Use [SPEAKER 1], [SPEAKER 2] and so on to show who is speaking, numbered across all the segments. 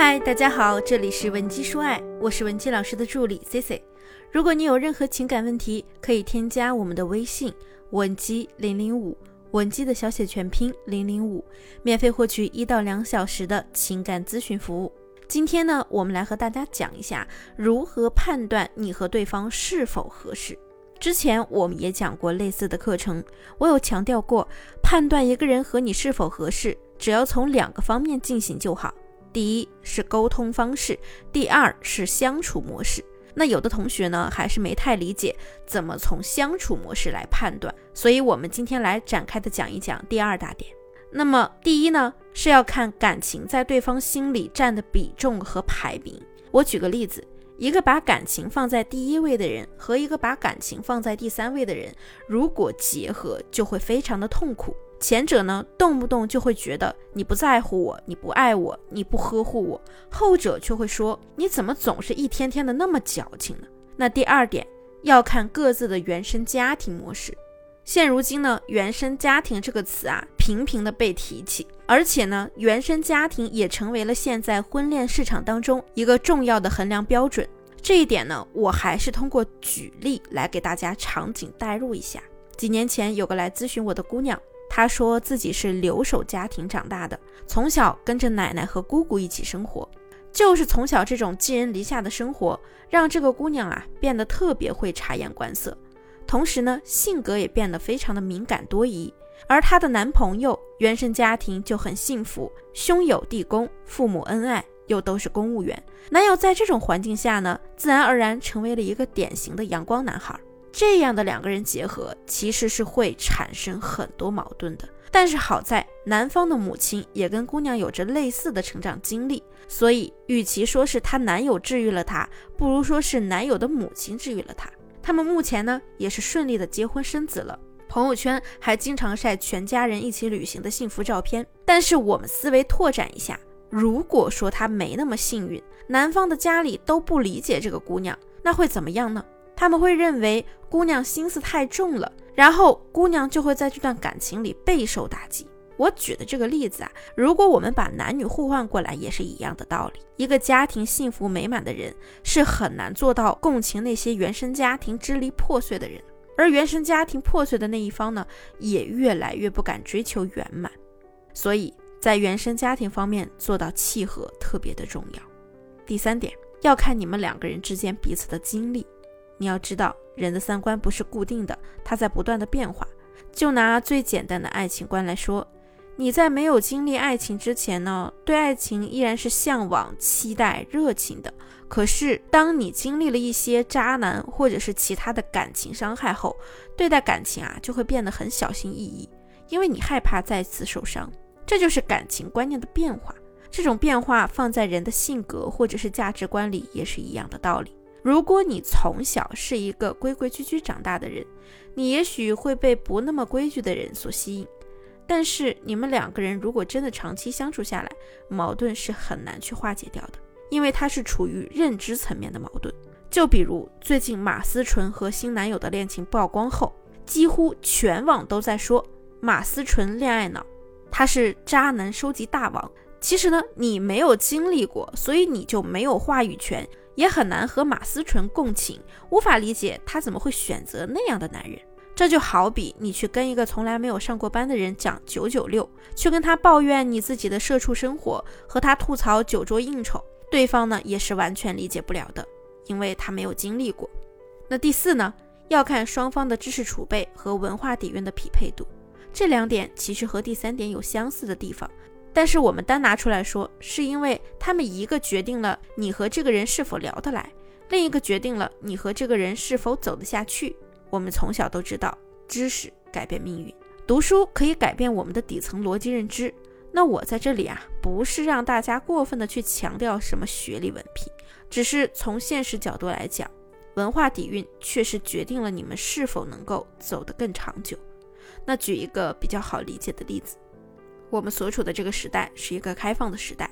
[SPEAKER 1] 嗨，大家好，这里是文姬说爱，我是文姬老师的助理 C C。如果你有任何情感问题，可以添加我们的微信文姬零零五，文姬的小写全拼零零五，免费获取一到两小时的情感咨询服务。今天呢，我们来和大家讲一下如何判断你和对方是否合适。之前我们也讲过类似的课程，我有强调过，判断一个人和你是否合适，只要从两个方面进行就好。第一是沟通方式，第二是相处模式。那有的同学呢，还是没太理解怎么从相处模式来判断，所以我们今天来展开的讲一讲第二大点。那么第一呢，是要看感情在对方心里占的比重和排名。我举个例子，一个把感情放在第一位的人和一个把感情放在第三位的人，如果结合，就会非常的痛苦。前者呢，动不动就会觉得你不在乎我，你不爱我，你不呵护我；后者却会说你怎么总是一天天的那么矫情呢？那第二点要看各自的原生家庭模式。现如今呢，原生家庭这个词啊，频频的被提起，而且呢，原生家庭也成为了现在婚恋市场当中一个重要的衡量标准。这一点呢，我还是通过举例来给大家场景代入一下。几年前有个来咨询我的姑娘。她说自己是留守家庭长大的，从小跟着奶奶和姑姑一起生活，就是从小这种寄人篱下的生活，让这个姑娘啊变得特别会察言观色，同时呢性格也变得非常的敏感多疑。而她的男朋友原生家庭就很幸福，兄友弟恭，父母恩爱，又都是公务员。男友在这种环境下呢，自然而然成为了一个典型的阳光男孩。这样的两个人结合，其实是会产生很多矛盾的。但是好在男方的母亲也跟姑娘有着类似的成长经历，所以与其说是她男友治愈了她，不如说是男友的母亲治愈了她。他们目前呢也是顺利的结婚生子了，朋友圈还经常晒全家人一起旅行的幸福照片。但是我们思维拓展一下，如果说他没那么幸运，男方的家里都不理解这个姑娘，那会怎么样呢？他们会认为姑娘心思太重了，然后姑娘就会在这段感情里备受打击。我举的这个例子啊，如果我们把男女互换过来，也是一样的道理。一个家庭幸福美满的人是很难做到共情那些原生家庭支离破碎的人，而原生家庭破碎的那一方呢，也越来越不敢追求圆满。所以在原生家庭方面做到契合特别的重要。第三点，要看你们两个人之间彼此的经历。你要知道，人的三观不是固定的，它在不断的变化。就拿最简单的爱情观来说，你在没有经历爱情之前呢，对爱情依然是向往、期待、热情的。可是，当你经历了一些渣男或者是其他的感情伤害后，对待感情啊就会变得很小心翼翼，因为你害怕再次受伤。这就是感情观念的变化。这种变化放在人的性格或者是价值观里也是一样的道理。如果你从小是一个规规矩矩长大的人，你也许会被不那么规矩的人所吸引。但是你们两个人如果真的长期相处下来，矛盾是很难去化解掉的，因为它是处于认知层面的矛盾。就比如最近马思纯和新男友的恋情曝光后，几乎全网都在说马思纯恋爱脑，他是渣男收集大王。其实呢，你没有经历过，所以你就没有话语权。也很难和马思纯共情，无法理解他怎么会选择那样的男人。这就好比你去跟一个从来没有上过班的人讲九九六，去跟他抱怨你自己的社畜生活，和他吐槽酒桌应酬，对方呢也是完全理解不了的，因为他没有经历过。那第四呢，要看双方的知识储备和文化底蕴的匹配度，这两点其实和第三点有相似的地方。但是我们单拿出来说，是因为他们一个决定了你和这个人是否聊得来，另一个决定了你和这个人是否走得下去。我们从小都知道，知识改变命运，读书可以改变我们的底层逻辑认知。那我在这里啊，不是让大家过分的去强调什么学历文凭，只是从现实角度来讲，文化底蕴确实决定了你们是否能够走得更长久。那举一个比较好理解的例子。我们所处的这个时代是一个开放的时代，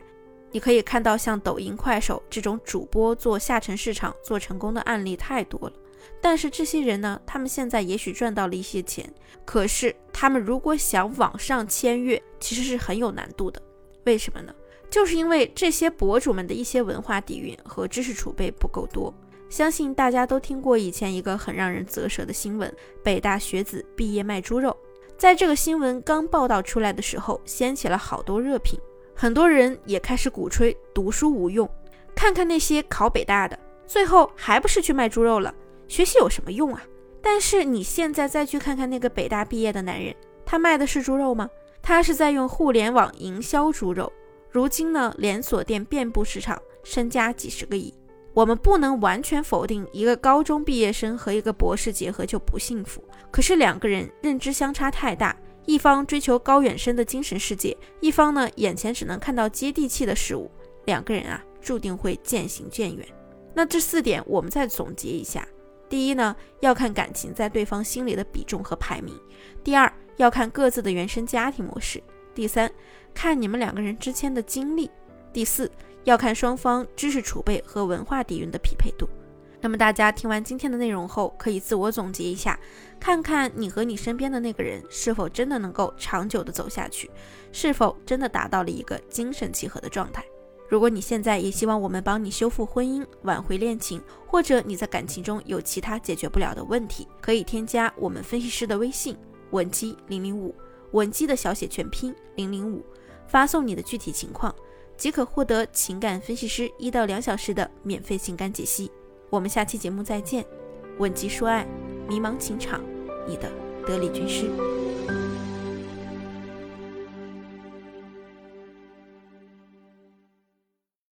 [SPEAKER 1] 你可以看到像抖音、快手这种主播做下沉市场做成功的案例太多了。但是这些人呢，他们现在也许赚到了一些钱，可是他们如果想往上签约，其实是很有难度的。为什么呢？就是因为这些博主们的一些文化底蕴和知识储备不够多。相信大家都听过以前一个很让人啧舌的新闻：北大学子毕业卖猪肉。在这个新闻刚报道出来的时候，掀起了好多热评，很多人也开始鼓吹读书无用。看看那些考北大的，最后还不是去卖猪肉了？学习有什么用啊？但是你现在再去看看那个北大毕业的男人，他卖的是猪肉吗？他是在用互联网营销猪肉。如今呢，连锁店遍布市场，身家几十个亿。我们不能完全否定一个高中毕业生和一个博士结合就不幸福。可是两个人认知相差太大，一方追求高远深的精神世界，一方呢眼前只能看到接地气的事物，两个人啊注定会渐行渐远。那这四点我们再总结一下：第一呢，要看感情在对方心里的比重和排名；第二，要看各自的原生家庭模式；第三，看你们两个人之间的经历；第四。要看双方知识储备和文化底蕴的匹配度。那么大家听完今天的内容后，可以自我总结一下，看看你和你身边的那个人是否真的能够长久的走下去，是否真的达到了一个精神契合的状态。如果你现在也希望我们帮你修复婚姻、挽回恋情，或者你在感情中有其他解决不了的问题，可以添加我们分析师的微信文姬零零五，文姬的小写全拼零零五，发送你的具体情况。即可获得情感分析师一到两小时的免费情感解析。我们下期节目再见。问及说爱，迷茫情场，你的得力军师。